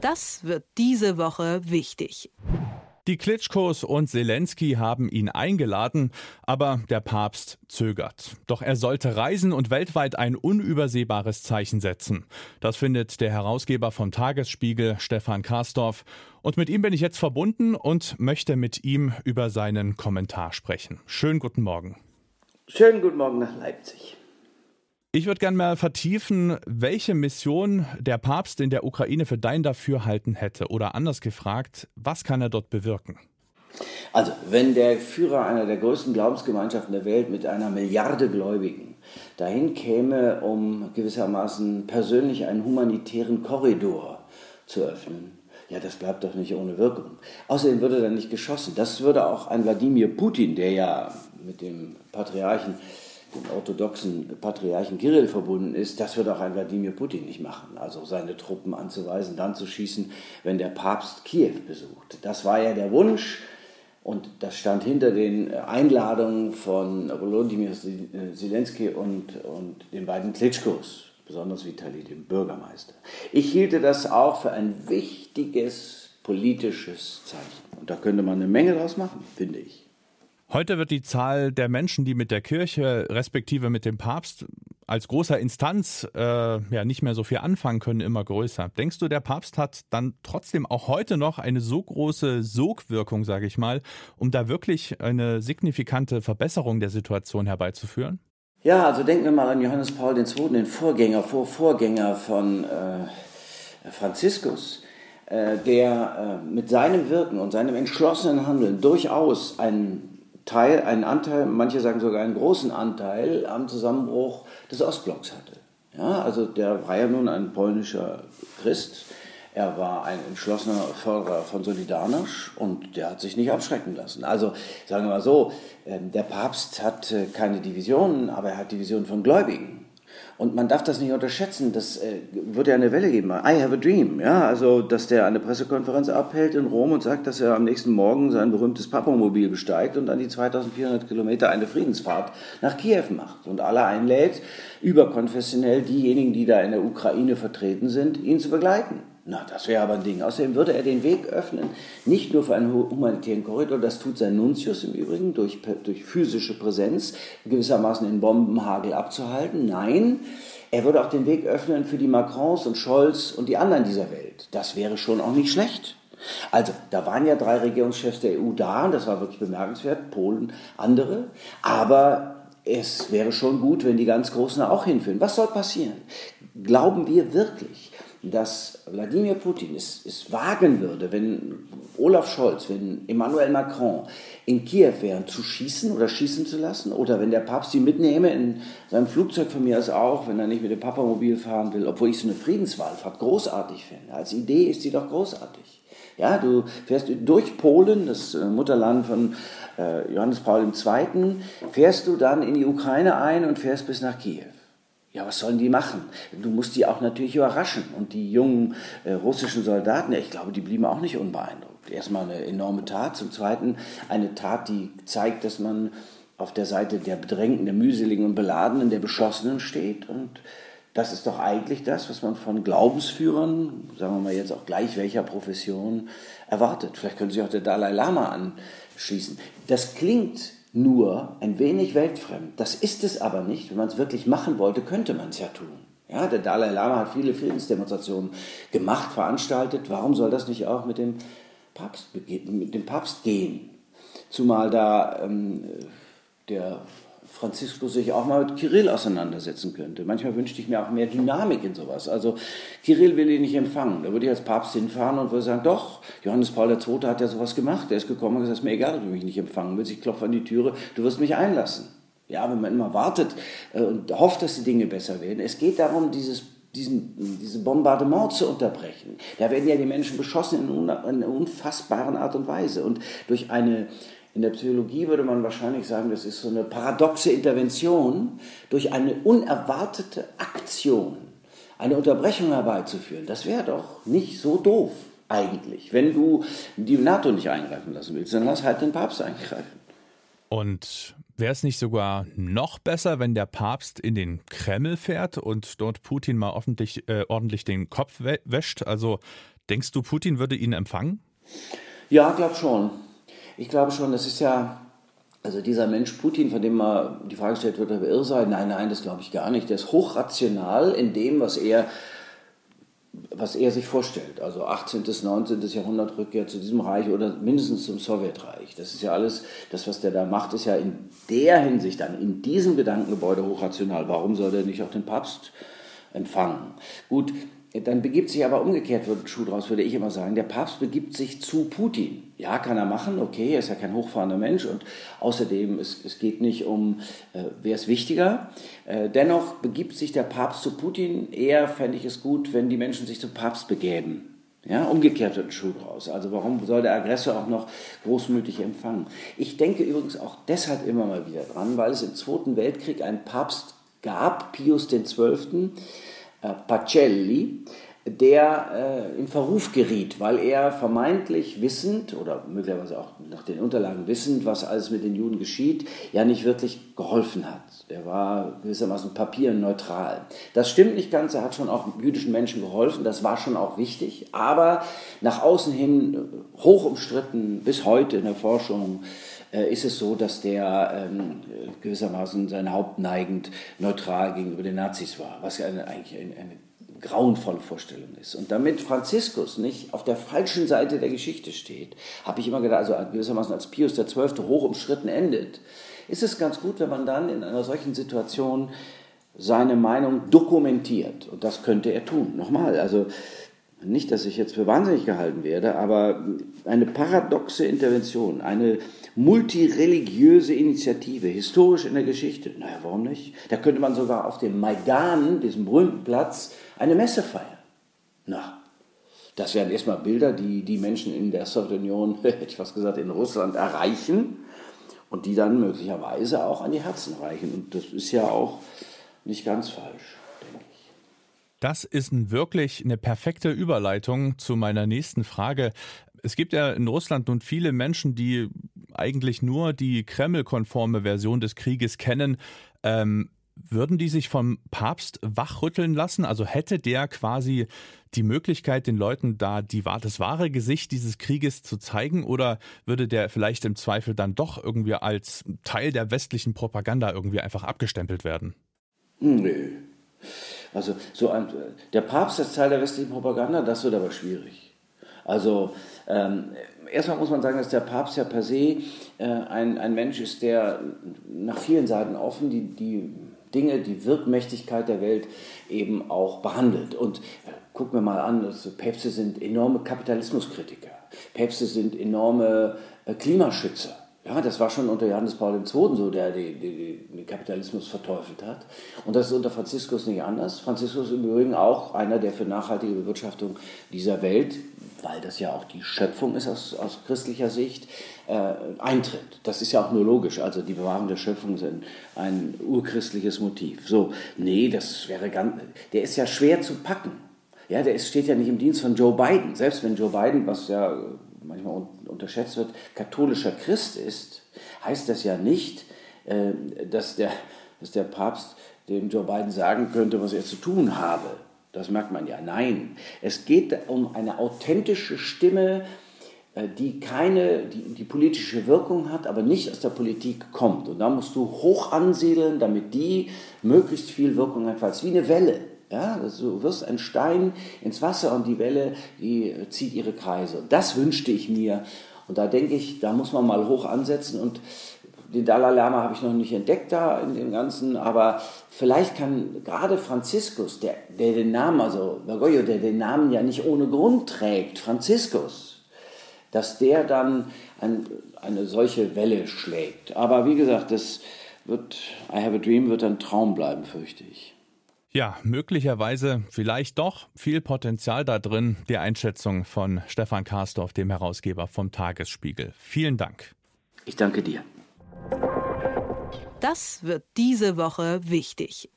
Das wird diese Woche wichtig. Die Klitschkos und Zelensky haben ihn eingeladen, aber der Papst zögert. Doch er sollte reisen und weltweit ein unübersehbares Zeichen setzen. Das findet der Herausgeber vom Tagesspiegel, Stefan Karsdorf. Und mit ihm bin ich jetzt verbunden und möchte mit ihm über seinen Kommentar sprechen. Schönen guten Morgen. Schönen guten Morgen nach Leipzig. Ich würde gerne mal vertiefen, welche Mission der Papst in der Ukraine für dein Dafürhalten hätte. Oder anders gefragt, was kann er dort bewirken? Also, wenn der Führer einer der größten Glaubensgemeinschaften der Welt mit einer Milliarde Gläubigen dahin käme, um gewissermaßen persönlich einen humanitären Korridor zu öffnen, ja, das bleibt doch nicht ohne Wirkung. Außerdem würde dann nicht geschossen. Das würde auch ein Wladimir Putin, der ja mit dem Patriarchen dem orthodoxen Patriarchen Kirill verbunden ist, das wird auch ein Wladimir Putin nicht machen. Also seine Truppen anzuweisen, dann zu schießen, wenn der Papst Kiew besucht. Das war ja der Wunsch und das stand hinter den Einladungen von Volodymyr Zelensky und, und den beiden Klitschkos, besonders Vitali, dem Bürgermeister. Ich hielte das auch für ein wichtiges politisches Zeichen. Und da könnte man eine Menge draus machen, finde ich. Heute wird die Zahl der Menschen, die mit der Kirche respektive mit dem Papst als großer Instanz äh, ja nicht mehr so viel anfangen können, immer größer. Denkst du, der Papst hat dann trotzdem auch heute noch eine so große Sogwirkung, sage ich mal, um da wirklich eine signifikante Verbesserung der Situation herbeizuführen? Ja, also denken wir mal an Johannes Paul II., den Vorgänger, Vorvorgänger von äh, Franziskus äh, der äh, mit seinem Wirken und seinem entschlossenen Handeln durchaus einen Teil, einen Anteil, manche sagen sogar einen großen Anteil am Zusammenbruch des Ostblocks hatte. Ja, also der war ja nun ein polnischer Christ, er war ein entschlossener Förderer von Solidarność und der hat sich nicht abschrecken lassen. Also sagen wir mal so, ähm, der Papst hat äh, keine Divisionen, aber er hat Divisionen von Gläubigen. Und man darf das nicht unterschätzen. Das äh, wird ja eine Welle geben. I have a dream. Ja, also, dass der eine Pressekonferenz abhält in Rom und sagt, dass er am nächsten Morgen sein berühmtes Papamobil besteigt und dann die 2400 Kilometer eine Friedensfahrt nach Kiew macht und alle einlädt, überkonfessionell diejenigen, die da in der Ukraine vertreten sind, ihn zu begleiten. Na, das wäre aber ein Ding. Außerdem würde er den Weg öffnen, nicht nur für einen humanitären Korridor, das tut sein Nuntius im Übrigen, durch, durch physische Präsenz gewissermaßen den Bombenhagel abzuhalten. Nein, er würde auch den Weg öffnen für die Macrons und Scholz und die anderen dieser Welt. Das wäre schon auch nicht schlecht. Also, da waren ja drei Regierungschefs der EU da, und das war wirklich bemerkenswert, Polen, andere, aber es wäre schon gut, wenn die ganz Großen auch hinführen. Was soll passieren? Glauben wir wirklich, dass Wladimir Putin es, es wagen würde, wenn Olaf Scholz, wenn Emmanuel Macron in Kiew wären, zu schießen oder schießen zu lassen? Oder wenn der Papst sie mitnehme in seinem Flugzeug von mir aus auch, wenn er nicht mit dem Papamobil fahren will, obwohl ich so eine Friedenswahlfahrt großartig finde. Als Idee ist sie doch großartig. Ja, du fährst durch Polen, das äh, Mutterland von äh, Johannes Paul II., fährst du dann in die Ukraine ein und fährst bis nach Kiew. Ja, was sollen die machen? Du musst die auch natürlich überraschen. Und die jungen äh, russischen Soldaten, ich glaube, die blieben auch nicht unbeeindruckt. Erstmal eine enorme Tat, zum Zweiten eine Tat, die zeigt, dass man auf der Seite der Bedrängten, der Mühseligen und Beladenen, der Beschossenen steht. Und das ist doch eigentlich das, was man von Glaubensführern, sagen wir mal jetzt auch gleich welcher Profession, erwartet. Vielleicht können sich auch der Dalai Lama anschließen. Das klingt nur ein wenig weltfremd. Das ist es aber nicht. Wenn man es wirklich machen wollte, könnte man es ja tun. Ja, der Dalai Lama hat viele Friedensdemonstrationen gemacht, veranstaltet. Warum soll das nicht auch mit dem Papst, mit dem Papst gehen? Zumal da ähm, der Franziskus sich auch mal mit Kirill auseinandersetzen könnte. Manchmal wünschte ich mir auch mehr Dynamik in sowas. Also Kirill will ihn nicht empfangen. Da würde ich als Papst hinfahren und würde sagen, doch, Johannes Paul II. hat ja sowas gemacht. Er ist gekommen und gesagt, es ist mir egal, ob du mich nicht empfangen willst. Ich klopfe an die Türe, du wirst mich einlassen. Ja, wenn man immer wartet äh, und hofft, dass die Dinge besser werden. Es geht darum, dieses diesen, diese Bombardement zu unterbrechen. Da werden ja die Menschen beschossen in einer unfassbaren Art und Weise. Und durch eine in der Psychologie würde man wahrscheinlich sagen, das ist so eine paradoxe Intervention durch eine unerwartete Aktion, eine Unterbrechung herbeizuführen. Das wäre doch nicht so doof eigentlich. Wenn du die NATO nicht eingreifen lassen willst, dann lass halt den Papst eingreifen. Und wäre es nicht sogar noch besser, wenn der Papst in den Kreml fährt und dort Putin mal ordentlich, äh, ordentlich den Kopf wäscht? Also Denkst du, Putin würde ihn empfangen? Ja, glaube schon. Ich glaube schon, das ist ja, also dieser Mensch Putin, von dem mal die Frage gestellt wird, ob er irre sei, nein, nein, das glaube ich gar nicht. Der ist hochrational in dem, was er was er sich vorstellt. Also 18. bis 19. Jahrhundert Rückkehr zu diesem Reich oder mindestens zum Sowjetreich. Das ist ja alles, das, was der da macht, ist ja in der Hinsicht dann, in diesem Gedankengebäude hochrational. Warum soll er nicht auch den Papst empfangen? Gut, dann begibt sich aber umgekehrt, wird Schuh draus, würde ich immer sagen. Der Papst begibt sich zu Putin. Ja, kann er machen, okay, er ist ja kein hochfahrender Mensch und außerdem, es, es geht nicht um, äh, wer ist wichtiger. Äh, dennoch begibt sich der Papst zu Putin. Eher fände ich es gut, wenn die Menschen sich zum Papst begäben. Ja, umgekehrt wird ein Schuh draus. Also warum soll der Aggressor auch noch großmütig empfangen? Ich denke übrigens auch deshalb immer mal wieder dran, weil es im Zweiten Weltkrieg einen Papst gab, Pius XII., Pacelli, der äh, in Verruf geriet, weil er vermeintlich wissend oder möglicherweise auch nach den Unterlagen wissend, was alles mit den Juden geschieht, ja nicht wirklich geholfen hat. Er war gewissermaßen papierneutral. Das stimmt nicht ganz, er hat schon auch jüdischen Menschen geholfen, das war schon auch wichtig, aber nach außen hin äh, hoch umstritten, bis heute in der Forschung äh, ist es so, dass der ähm, gewissermaßen sein Haupt neigend neutral gegenüber den Nazis war, was ja eine, eigentlich eine, eine grauenvolle Vorstellung ist. Und damit Franziskus nicht auf der falschen Seite der Geschichte steht, habe ich immer gedacht, also gewissermaßen als Pius XII. hoch umstritten endet, ist es ganz gut, wenn man dann in einer solchen Situation seine Meinung dokumentiert. Und das könnte er tun. Nochmal, also nicht, dass ich jetzt für wahnsinnig gehalten werde, aber eine paradoxe Intervention, eine multireligiöse Initiative, historisch in der Geschichte, naja, warum nicht? Da könnte man sogar auf dem Maidan, diesem berühmten Platz, eine Messe feiern. Na, das wären erstmal Bilder, die die Menschen in der Sowjetunion, hätte ich fast gesagt, in Russland erreichen und die dann möglicherweise auch an die Herzen reichen. Und das ist ja auch nicht ganz falsch. Das ist wirklich eine perfekte Überleitung zu meiner nächsten Frage. Es gibt ja in Russland nun viele Menschen, die eigentlich nur die Kreml-konforme Version des Krieges kennen. Ähm, würden die sich vom Papst wachrütteln lassen? Also hätte der quasi die Möglichkeit, den Leuten da die, das wahre Gesicht dieses Krieges zu zeigen? Oder würde der vielleicht im Zweifel dann doch irgendwie als Teil der westlichen Propaganda irgendwie einfach abgestempelt werden? Nö. Also so ein, der Papst als Teil der westlichen Propaganda, das wird aber schwierig. Also ähm, erstmal muss man sagen, dass der Papst ja per se äh, ein, ein Mensch ist, der nach vielen Seiten offen die, die Dinge, die Wirkmächtigkeit der Welt eben auch behandelt. Und äh, gucken wir mal an, also Päpste sind enorme Kapitalismuskritiker. Päpste sind enorme äh, Klimaschützer. Ja, das war schon unter Johannes Paul II. so, der den Kapitalismus verteufelt hat. Und das ist unter Franziskus nicht anders. Franziskus ist im Übrigen auch einer, der für nachhaltige Bewirtschaftung dieser Welt, weil das ja auch die Schöpfung ist aus, aus christlicher Sicht, äh, eintritt. Das ist ja auch nur logisch. Also die Bewahrung der Schöpfung ist ein, ein urchristliches Motiv. So, nee, das wäre ganz, der ist ja schwer zu packen. Ja, der ist, steht ja nicht im Dienst von Joe Biden. Selbst wenn Joe Biden, was ja manchmal unterschätzt wird, katholischer Christ ist, heißt das ja nicht, äh, dass der, dass der Papst dem Joe Biden sagen könnte, was er zu tun habe. Das merkt man ja. Nein, es geht um eine authentische Stimme, äh, die keine, die, die politische Wirkung hat, aber nicht aus der Politik kommt. Und da musst du hoch ansiedeln, damit die möglichst viel Wirkung hat, wie eine Welle. Ja, du wirst ein Stein ins Wasser und die Welle, die zieht ihre Kreise. Und das wünschte ich mir. Und da denke ich, da muss man mal hoch ansetzen. Und den Dalai Lama habe ich noch nicht entdeckt da in dem Ganzen, aber vielleicht kann gerade Franziskus, der, der den Namen, also Bergoglio, der den Namen ja nicht ohne Grund trägt, Franziskus, dass der dann ein, eine solche Welle schlägt. Aber wie gesagt, das wird, I have a dream wird ein Traum bleiben, fürchte ich. Ja, möglicherweise vielleicht doch viel Potenzial da drin. Die Einschätzung von Stefan Karsdorf, dem Herausgeber vom Tagesspiegel. Vielen Dank. Ich danke dir. Das wird diese Woche wichtig.